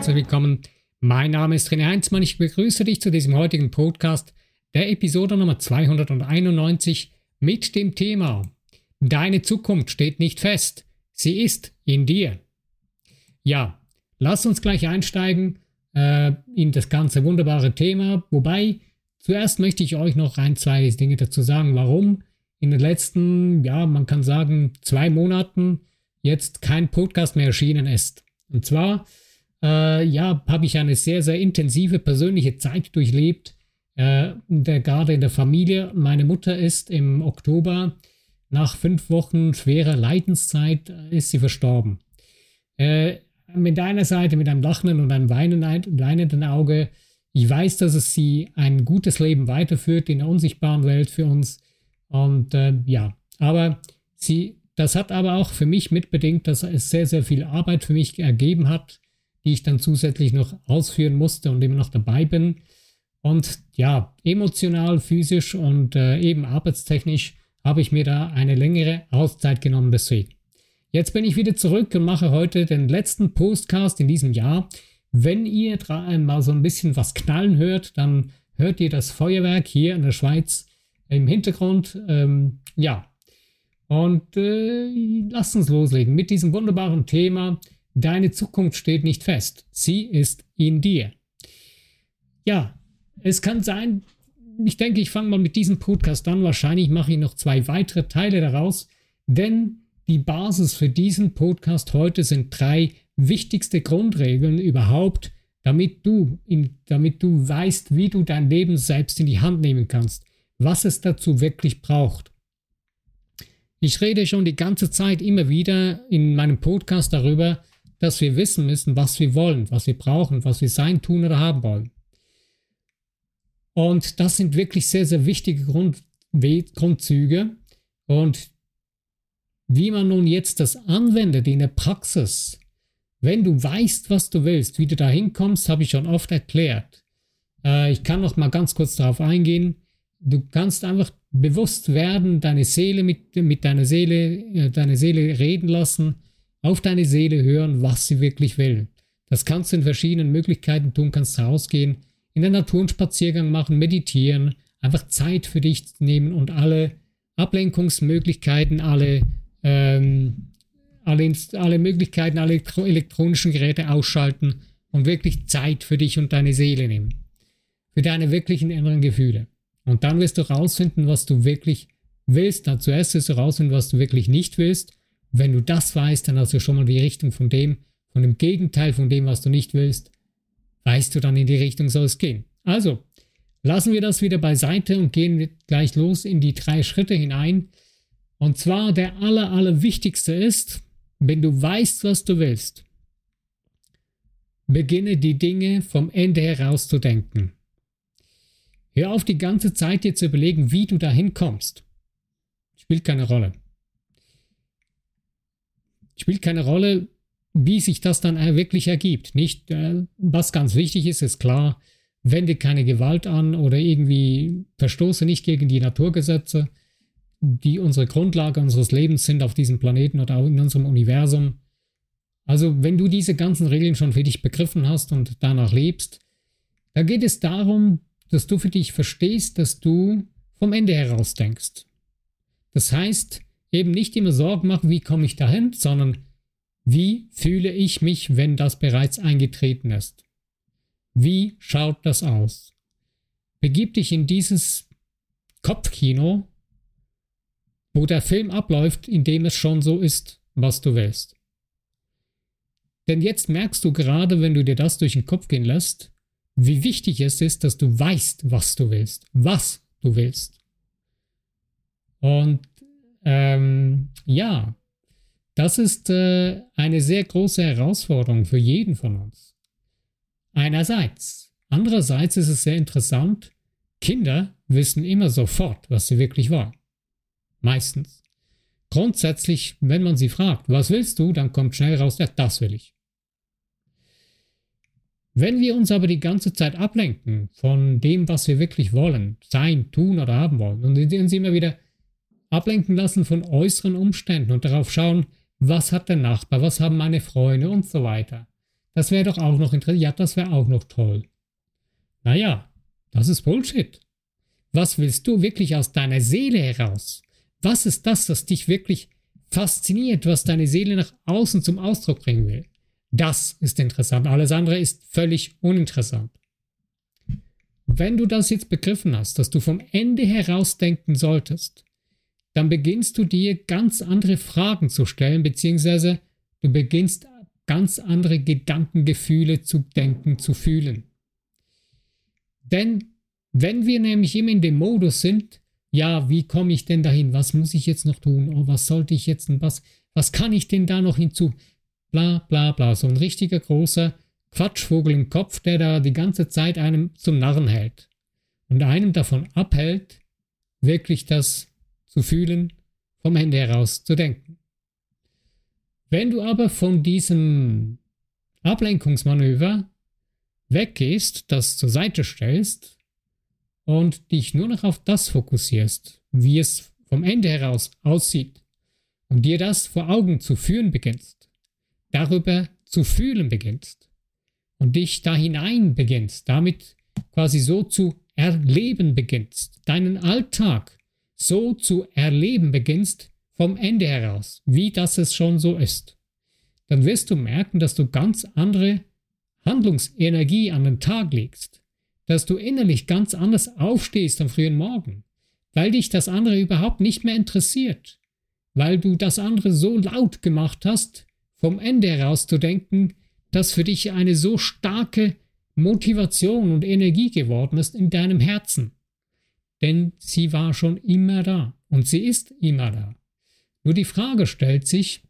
herzlich willkommen. Mein Name ist René Heinzmann. Ich begrüße dich zu diesem heutigen Podcast, der Episode Nummer 291 mit dem Thema Deine Zukunft steht nicht fest, sie ist in dir. Ja, lass uns gleich einsteigen äh, in das ganze wunderbare Thema, wobei zuerst möchte ich euch noch ein, zwei Dinge dazu sagen, warum in den letzten, ja, man kann sagen, zwei Monaten jetzt kein Podcast mehr erschienen ist. Und zwar, äh, ja, habe ich eine sehr, sehr intensive persönliche Zeit durchlebt, äh, der, gerade in der Familie. Meine Mutter ist im Oktober nach fünf Wochen schwerer Leidenszeit äh, ist sie verstorben. Äh, mit einer Seite mit einem lachenden und einem weinenden Auge. Ich weiß, dass es sie ein gutes Leben weiterführt in der unsichtbaren Welt für uns. Und äh, ja, aber sie das hat aber auch für mich mitbedingt, dass es sehr, sehr viel Arbeit für mich ergeben hat, die ich dann zusätzlich noch ausführen musste und immer noch dabei bin. Und ja, emotional, physisch und äh, eben arbeitstechnisch habe ich mir da eine längere Auszeit genommen deswegen. Jetzt bin ich wieder zurück und mache heute den letzten Postcast in diesem Jahr. Wenn ihr mal so ein bisschen was knallen hört, dann hört ihr das Feuerwerk hier in der Schweiz im Hintergrund. Ähm, ja, und äh, lasst uns loslegen mit diesem wunderbaren Thema. Deine Zukunft steht nicht fest. Sie ist in dir. Ja, es kann sein, ich denke, ich fange mal mit diesem Podcast an. Wahrscheinlich mache ich noch zwei weitere Teile daraus, denn die Basis für diesen Podcast heute sind drei wichtigste Grundregeln überhaupt, damit du, in, damit du weißt, wie du dein Leben selbst in die Hand nehmen kannst, was es dazu wirklich braucht. Ich rede schon die ganze Zeit immer wieder in meinem Podcast darüber, dass wir wissen müssen, was wir wollen, was wir brauchen, was wir sein, tun oder haben wollen. Und das sind wirklich sehr, sehr wichtige Grund Grundzüge. Und wie man nun jetzt das anwendet in der Praxis, wenn du weißt, was du willst, wie du da hinkommst, habe ich schon oft erklärt. Äh, ich kann noch mal ganz kurz darauf eingehen. Du kannst einfach bewusst werden, deine Seele mit, mit deiner Seele, äh, deine Seele reden lassen, auf deine Seele hören, was sie wirklich will. Das kannst du in verschiedenen Möglichkeiten tun, kannst rausgehen, in der Natur einen Spaziergang machen, meditieren, einfach Zeit für dich nehmen und alle Ablenkungsmöglichkeiten, alle, ähm, alle, alle Möglichkeiten, alle elektronischen Geräte ausschalten und wirklich Zeit für dich und deine Seele nehmen. Für deine wirklichen inneren Gefühle. Und dann wirst du rausfinden, was du wirklich willst. Dann zuerst wirst du rausfinden, was du wirklich nicht willst. Wenn du das weißt, dann hast du schon mal die Richtung von dem, von dem Gegenteil von dem, was du nicht willst, weißt du dann in die Richtung soll es gehen. Also, lassen wir das wieder beiseite und gehen gleich los in die drei Schritte hinein. Und zwar der aller, aller wichtigste ist, wenn du weißt, was du willst, beginne die Dinge vom Ende heraus zu denken. Hör auf, die ganze Zeit dir zu überlegen, wie du dahin kommst. Spielt keine Rolle. Spielt keine Rolle, wie sich das dann wirklich ergibt. Nicht, äh, was ganz wichtig ist, ist klar, wende keine Gewalt an oder irgendwie verstoße nicht gegen die Naturgesetze, die unsere Grundlage unseres Lebens sind auf diesem Planeten oder auch in unserem Universum. Also, wenn du diese ganzen Regeln schon für dich begriffen hast und danach lebst, da geht es darum, dass du für dich verstehst, dass du vom Ende heraus denkst. Das heißt, eben nicht immer Sorgen machen, wie komme ich dahin, sondern wie fühle ich mich, wenn das bereits eingetreten ist? Wie schaut das aus? Begib dich in dieses Kopfkino, wo der Film abläuft, in dem es schon so ist, was du willst. Denn jetzt merkst du gerade, wenn du dir das durch den Kopf gehen lässt, wie wichtig es ist, dass du weißt, was du willst, was du willst. Und ähm, ja, das ist äh, eine sehr große Herausforderung für jeden von uns. Einerseits. Andererseits ist es sehr interessant, Kinder wissen immer sofort, was sie wirklich wollen. Meistens. Grundsätzlich, wenn man sie fragt, was willst du, dann kommt schnell raus, ja, das will ich. Wenn wir uns aber die ganze Zeit ablenken von dem, was wir wirklich wollen, sein, tun oder haben wollen, und uns immer wieder ablenken lassen von äußeren Umständen und darauf schauen, was hat der Nachbar, was haben meine Freunde und so weiter, das wäre doch auch noch interessant, ja, das wäre auch noch toll. Naja, das ist Bullshit. Was willst du wirklich aus deiner Seele heraus? Was ist das, was dich wirklich fasziniert, was deine Seele nach außen zum Ausdruck bringen will? Das ist interessant. Alles andere ist völlig uninteressant. Wenn du das jetzt begriffen hast, dass du vom Ende heraus denken solltest, dann beginnst du dir ganz andere Fragen zu stellen, beziehungsweise du beginnst ganz andere Gedankengefühle zu denken, zu fühlen. Denn wenn wir nämlich immer in dem Modus sind, ja, wie komme ich denn dahin? Was muss ich jetzt noch tun? Oh, was sollte ich jetzt was, was kann ich denn da noch hinzu? Bla bla bla. So ein richtiger großer Quatschvogel im Kopf, der da die ganze Zeit einem zum Narren hält und einem davon abhält, wirklich das zu fühlen, vom Ende heraus zu denken. Wenn du aber von diesem Ablenkungsmanöver weggehst, das zur Seite stellst und dich nur noch auf das fokussierst, wie es vom Ende heraus aussieht und dir das vor Augen zu führen beginnst, darüber zu fühlen beginnst und dich da hinein beginnst, damit quasi so zu erleben beginnst, deinen Alltag so zu erleben beginnst vom Ende heraus, wie das es schon so ist, dann wirst du merken, dass du ganz andere Handlungsenergie an den Tag legst, dass du innerlich ganz anders aufstehst am frühen Morgen, weil dich das andere überhaupt nicht mehr interessiert, weil du das andere so laut gemacht hast, vom Ende heraus zu denken, dass für dich eine so starke Motivation und Energie geworden ist in deinem Herzen. Denn sie war schon immer da und sie ist immer da. Nur die Frage stellt sich,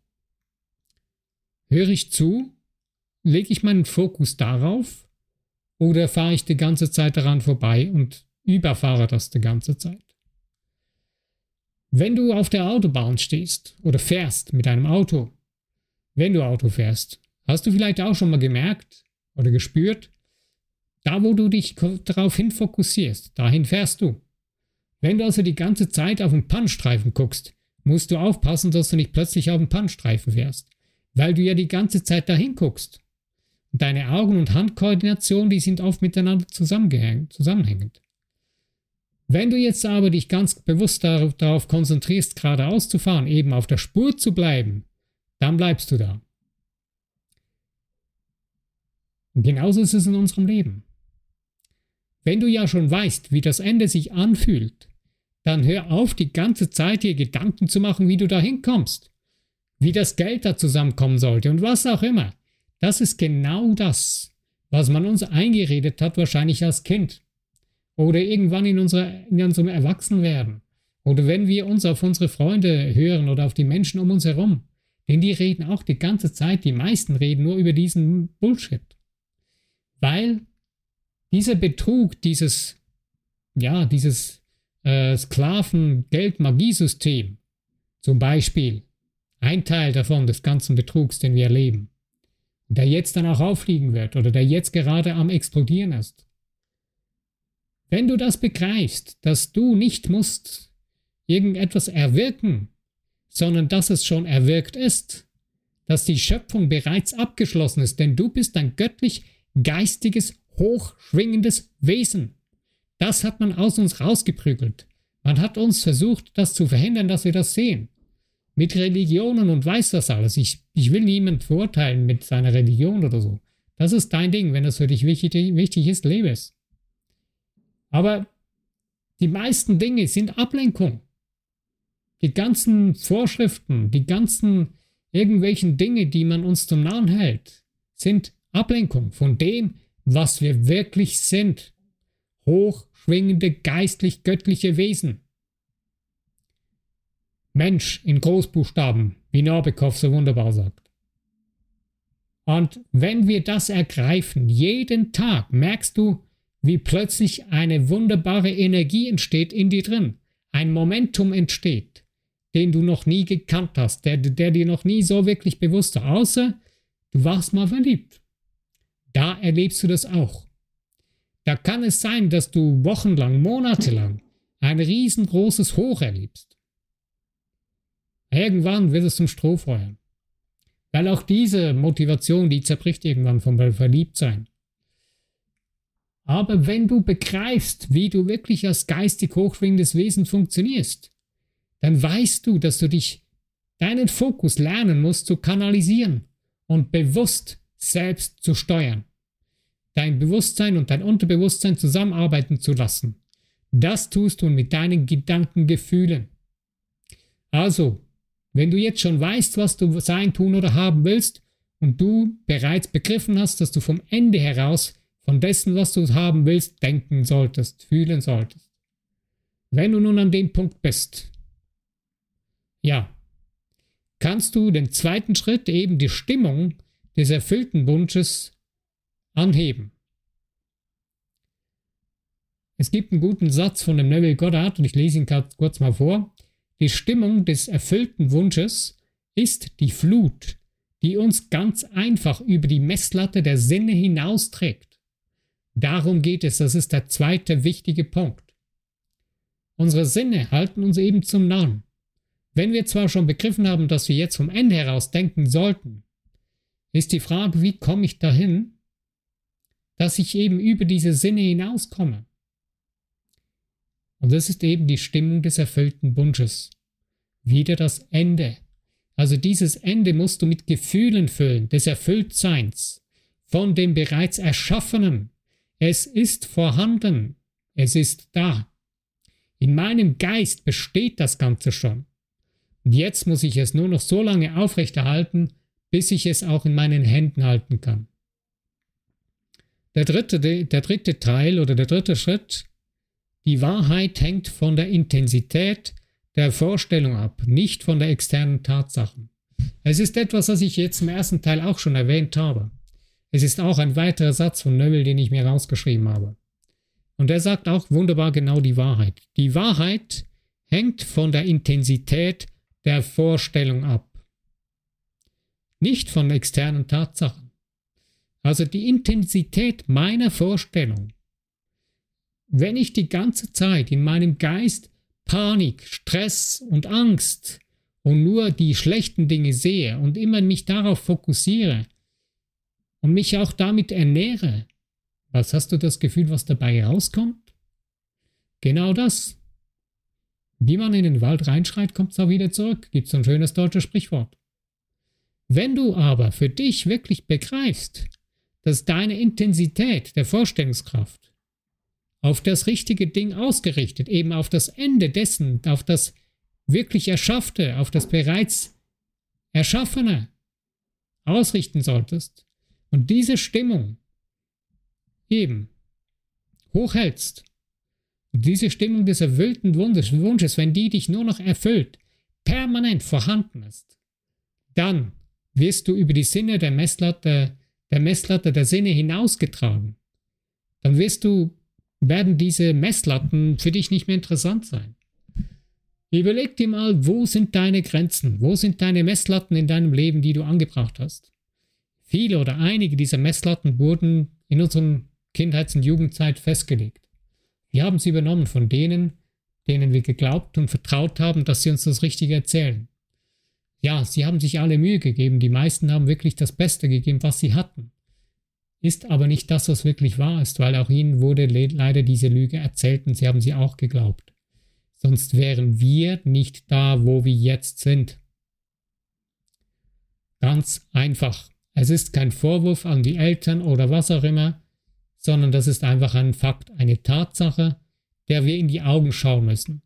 höre ich zu lege ich meinen Fokus darauf oder fahre ich die ganze Zeit daran vorbei und überfahre das die ganze Zeit? Wenn du auf der Autobahn stehst oder fährst mit einem Auto, wenn du Auto fährst, hast du vielleicht auch schon mal gemerkt oder gespürt, da wo du dich darauf hin fokussierst, dahin fährst du. Wenn du also die ganze Zeit auf den Pannstreifen guckst, musst du aufpassen, dass du nicht plötzlich auf den Pannstreifen fährst, weil du ja die ganze Zeit dahin guckst. Deine Augen- und Handkoordination, die sind oft miteinander zusammenhängend. Wenn du jetzt aber dich ganz bewusst darauf konzentrierst, geradeaus zu fahren, eben auf der Spur zu bleiben, dann bleibst du da. Und genauso ist es in unserem Leben. Wenn du ja schon weißt, wie das Ende sich anfühlt, dann hör auf, die ganze Zeit dir Gedanken zu machen, wie du da hinkommst, wie das Geld da zusammenkommen sollte und was auch immer. Das ist genau das, was man uns eingeredet hat, wahrscheinlich als Kind. Oder irgendwann in, unserer, in unserem Erwachsenwerden. Oder wenn wir uns auf unsere Freunde hören oder auf die Menschen um uns herum. Denn die reden auch die ganze Zeit, die meisten reden nur über diesen Bullshit. Weil dieser Betrug, dieses, ja, dieses äh, Sklaven-Geld-Magiesystem, zum Beispiel, ein Teil davon des ganzen Betrugs, den wir erleben, der jetzt dann auch auffliegen wird oder der jetzt gerade am explodieren ist. Wenn du das begreifst, dass du nicht musst irgendetwas erwirken, sondern dass es schon erwirkt ist, dass die Schöpfung bereits abgeschlossen ist, denn du bist ein göttlich geistiges, hochschwingendes Wesen. Das hat man aus uns rausgeprügelt. Man hat uns versucht, das zu verhindern, dass wir das sehen mit Religionen und weiß das alles. Ich, ich will niemand verurteilen mit seiner Religion oder so. Das ist dein Ding. Wenn das für dich wichtig, wichtig ist, lebe es. Aber die meisten Dinge sind Ablenkung. Die ganzen Vorschriften, die ganzen irgendwelchen Dinge, die man uns zum Nahen hält, sind Ablenkung von dem, was wir wirklich sind. Hochschwingende, geistlich-göttliche Wesen. Mensch in Großbuchstaben, wie Norbikow so wunderbar sagt. Und wenn wir das ergreifen, jeden Tag, merkst du, wie plötzlich eine wunderbare Energie entsteht in dir drin. Ein Momentum entsteht, den du noch nie gekannt hast, der, der dir noch nie so wirklich bewusst war, außer du warst mal verliebt. Da erlebst du das auch. Da kann es sein, dass du wochenlang, monatelang ein riesengroßes Hoch erlebst. Irgendwann wird es zum Strohfeuer. Weil auch diese Motivation, die zerbricht irgendwann vom Verliebtsein. Aber wenn du begreifst, wie du wirklich als geistig hochschwingendes Wesen funktionierst, dann weißt du, dass du dich, deinen Fokus lernen musst zu kanalisieren und bewusst selbst zu steuern. Dein Bewusstsein und dein Unterbewusstsein zusammenarbeiten zu lassen. Das tust du mit deinen Gedankengefühlen. Also, wenn du jetzt schon weißt, was du sein, tun oder haben willst und du bereits begriffen hast, dass du vom Ende heraus von dessen, was du haben willst, denken solltest, fühlen solltest. Wenn du nun an dem Punkt bist, ja, kannst du den zweiten Schritt, eben die Stimmung des erfüllten Wunsches, anheben. Es gibt einen guten Satz von dem Neville Goddard und ich lese ihn kurz mal vor. Die Stimmung des erfüllten Wunsches ist die Flut, die uns ganz einfach über die Messlatte der Sinne hinausträgt. Darum geht es, das ist der zweite wichtige Punkt. Unsere Sinne halten uns eben zum Narren. Wenn wir zwar schon begriffen haben, dass wir jetzt vom Ende heraus denken sollten, ist die Frage, wie komme ich dahin, dass ich eben über diese Sinne hinauskomme. Und das ist eben die Stimmung des erfüllten Wunsches. Wieder das Ende. Also dieses Ende musst du mit Gefühlen füllen, des Erfülltseins, von dem bereits Erschaffenen. Es ist vorhanden, es ist da. In meinem Geist besteht das Ganze schon. Und jetzt muss ich es nur noch so lange aufrechterhalten, bis ich es auch in meinen Händen halten kann. Der dritte, der dritte Teil oder der dritte Schritt die Wahrheit hängt von der Intensität der Vorstellung ab, nicht von der externen Tatsachen. Es ist etwas, was ich jetzt im ersten Teil auch schon erwähnt habe. Es ist auch ein weiterer Satz von Neville, den ich mir rausgeschrieben habe. Und er sagt auch wunderbar genau die Wahrheit. Die Wahrheit hängt von der Intensität der Vorstellung ab, nicht von externen Tatsachen. Also die Intensität meiner Vorstellung wenn ich die ganze Zeit in meinem Geist Panik, Stress und Angst und nur die schlechten Dinge sehe und immer mich darauf fokussiere und mich auch damit ernähre, was hast du das Gefühl, was dabei rauskommt? Genau das. Wie man in den Wald reinschreit, kommt es auch wieder zurück, gibt so ein schönes deutsches Sprichwort. Wenn du aber für dich wirklich begreifst, dass deine Intensität der Vorstellungskraft auf das richtige Ding ausgerichtet, eben auf das Ende dessen, auf das wirklich Erschaffte, auf das bereits Erschaffene ausrichten solltest und diese Stimmung eben hochhältst und diese Stimmung des erfüllten Wunsches, wenn die dich nur noch erfüllt, permanent vorhanden ist, dann wirst du über die Sinne der Messlatte, der Messlatte der Sinne hinausgetragen. Dann wirst du werden diese Messlatten für dich nicht mehr interessant sein. Überleg dir mal, wo sind deine Grenzen? Wo sind deine Messlatten in deinem Leben, die du angebracht hast? Viele oder einige dieser Messlatten wurden in unserer Kindheits- und Jugendzeit festgelegt. Wir haben sie übernommen von denen, denen wir geglaubt und vertraut haben, dass sie uns das Richtige erzählen. Ja, sie haben sich alle Mühe gegeben, die meisten haben wirklich das Beste gegeben, was sie hatten ist aber nicht das, was wirklich wahr ist, weil auch ihnen wurde leider diese Lüge erzählt und sie haben sie auch geglaubt. Sonst wären wir nicht da, wo wir jetzt sind. Ganz einfach. Es ist kein Vorwurf an die Eltern oder was auch immer, sondern das ist einfach ein Fakt, eine Tatsache, der wir in die Augen schauen müssen.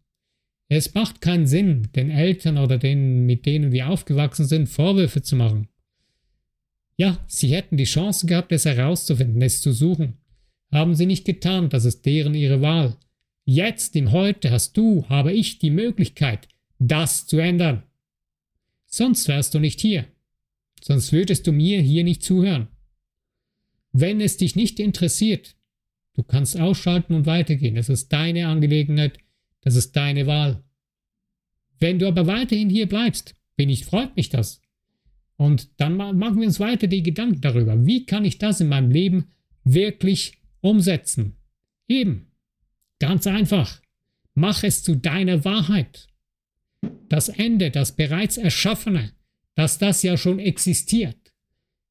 Es macht keinen Sinn, den Eltern oder denen, mit denen wir aufgewachsen sind, Vorwürfe zu machen. Ja, sie hätten die Chance gehabt, es herauszufinden, es zu suchen. Haben sie nicht getan, das ist deren ihre Wahl. Jetzt, im Heute, hast du, habe ich die Möglichkeit, das zu ändern. Sonst wärst du nicht hier. Sonst würdest du mir hier nicht zuhören. Wenn es dich nicht interessiert, du kannst ausschalten und weitergehen. Das ist deine Angelegenheit, das ist deine Wahl. Wenn du aber weiterhin hier bleibst, bin ich, freut mich das. Und dann machen wir uns weiter die Gedanken darüber, wie kann ich das in meinem Leben wirklich umsetzen? Eben, ganz einfach, mach es zu deiner Wahrheit. Das Ende, das bereits Erschaffene, dass das ja schon existiert.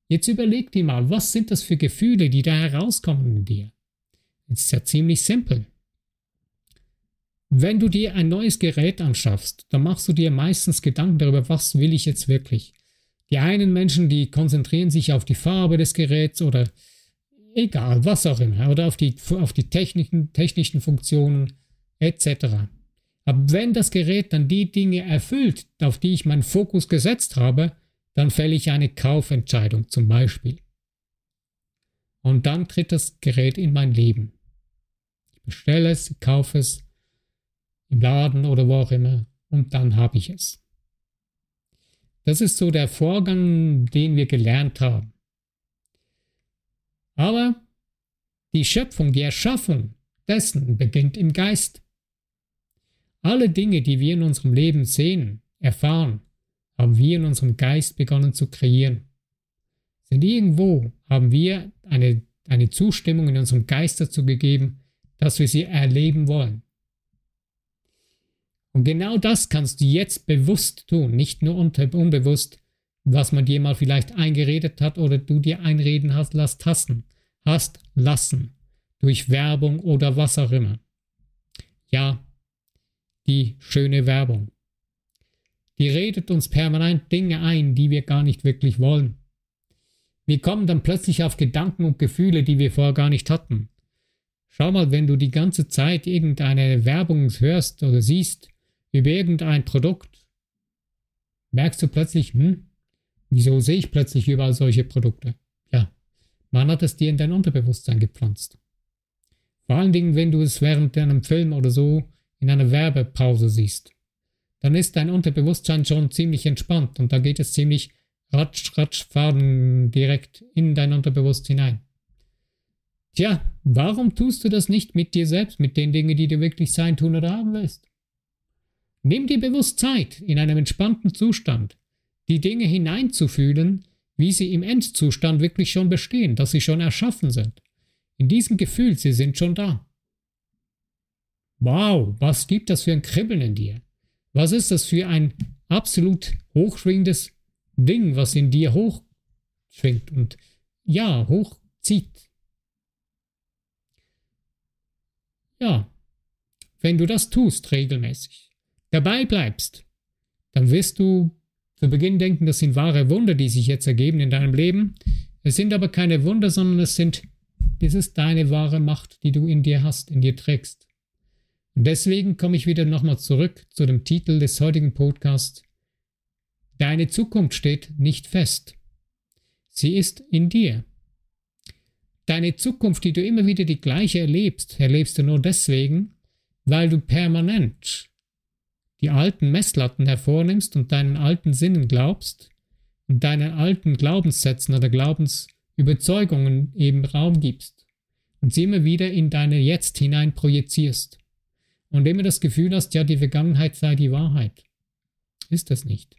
Jetzt überleg dir mal, was sind das für Gefühle, die da herauskommen in dir? Es ist ja ziemlich simpel. Wenn du dir ein neues Gerät anschaffst, dann machst du dir meistens Gedanken darüber, was will ich jetzt wirklich. Die einen Menschen, die konzentrieren sich auf die Farbe des Geräts oder egal, was auch immer, oder auf die, auf die technischen, technischen Funktionen etc. Aber wenn das Gerät dann die Dinge erfüllt, auf die ich meinen Fokus gesetzt habe, dann fälle ich eine Kaufentscheidung zum Beispiel. Und dann tritt das Gerät in mein Leben. Ich bestelle es, kaufe es im Laden oder wo auch immer und dann habe ich es. Das ist so der Vorgang, den wir gelernt haben. Aber die Schöpfung, die Erschaffung dessen beginnt im Geist. Alle Dinge, die wir in unserem Leben sehen, erfahren, haben wir in unserem Geist begonnen zu kreieren. Denn irgendwo haben wir eine, eine Zustimmung in unserem Geist dazu gegeben, dass wir sie erleben wollen. Und genau das kannst du jetzt bewusst tun, nicht nur unbewusst, was man dir mal vielleicht eingeredet hat oder du dir einreden hast, lasst hassen, hast lassen, durch Werbung oder was auch immer. Ja, die schöne Werbung. Die redet uns permanent Dinge ein, die wir gar nicht wirklich wollen. Wir kommen dann plötzlich auf Gedanken und Gefühle, die wir vorher gar nicht hatten. Schau mal, wenn du die ganze Zeit irgendeine Werbung hörst oder siehst über irgendein Produkt, merkst du plötzlich, hm, wieso sehe ich plötzlich überall solche Produkte? Ja, man hat es dir in dein Unterbewusstsein gepflanzt. Vor allen Dingen, wenn du es während einem Film oder so in einer Werbepause siehst, dann ist dein Unterbewusstsein schon ziemlich entspannt und da geht es ziemlich ratsch, ratsch, faden direkt in dein Unterbewusstsein hinein. Tja, warum tust du das nicht mit dir selbst, mit den Dingen, die du wirklich sein, tun oder haben willst? Nimm dir bewusst Zeit, in einem entspannten Zustand, die Dinge hineinzufühlen, wie sie im Endzustand wirklich schon bestehen, dass sie schon erschaffen sind. In diesem Gefühl, sie sind schon da. Wow, was gibt das für ein Kribbeln in dir? Was ist das für ein absolut hochschwingendes Ding, was in dir hochschwingt und ja, hochzieht? Ja, wenn du das tust regelmäßig, dabei bleibst, dann wirst du zu Beginn denken, das sind wahre Wunder, die sich jetzt ergeben in deinem Leben. Es sind aber keine Wunder, sondern es sind, das ist deine wahre Macht, die du in dir hast, in dir trägst. Und deswegen komme ich wieder nochmal zurück zu dem Titel des heutigen Podcasts. Deine Zukunft steht nicht fest. Sie ist in dir. Deine Zukunft, die du immer wieder die gleiche erlebst, erlebst du nur deswegen, weil du permanent die alten Messlatten hervornimmst und deinen alten Sinnen glaubst und deinen alten Glaubenssätzen oder Glaubensüberzeugungen eben Raum gibst und sie immer wieder in deine Jetzt hinein projizierst und immer das Gefühl hast, ja, die Vergangenheit sei die Wahrheit. Ist das nicht.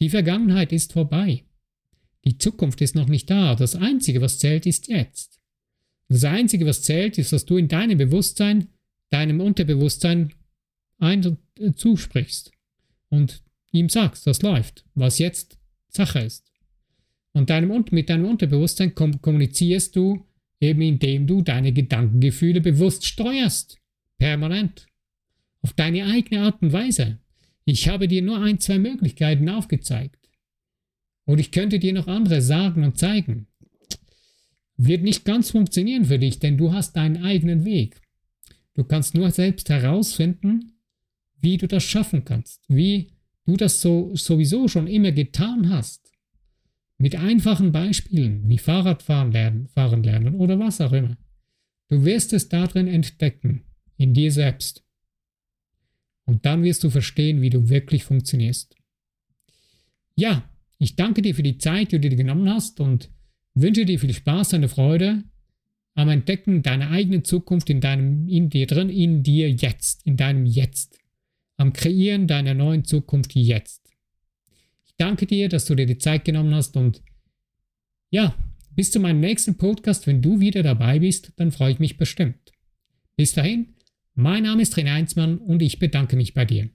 Die Vergangenheit ist vorbei. Die Zukunft ist noch nicht da. Das Einzige, was zählt, ist jetzt. Das Einzige, was zählt, ist, dass du in deinem Bewusstsein, deinem Unterbewusstsein ein und äh, zusprichst und ihm sagst, das läuft, was jetzt Sache ist. Und deinem, mit deinem Unterbewusstsein kommunizierst du eben indem du deine Gedankengefühle bewusst steuerst. Permanent. Auf deine eigene Art und Weise. Ich habe dir nur ein, zwei Möglichkeiten aufgezeigt. Und ich könnte dir noch andere sagen und zeigen. Wird nicht ganz funktionieren für dich, denn du hast deinen eigenen Weg. Du kannst nur selbst herausfinden, wie du das schaffen kannst, wie du das so sowieso schon immer getan hast. Mit einfachen Beispielen wie Fahrradfahren lernen, fahren lernen oder was auch immer. Du wirst es darin entdecken in dir selbst. Und dann wirst du verstehen, wie du wirklich funktionierst. Ja, ich danke dir für die Zeit, die du dir genommen hast und wünsche dir viel Spaß und Freude am Entdecken deiner eigenen Zukunft in deinem, in dir drin, in dir jetzt, in deinem Jetzt, am Kreieren deiner neuen Zukunft jetzt. Ich danke dir, dass du dir die Zeit genommen hast und ja, bis zu meinem nächsten Podcast, wenn du wieder dabei bist, dann freue ich mich bestimmt. Bis dahin, mein Name ist René Heinzmann und ich bedanke mich bei dir.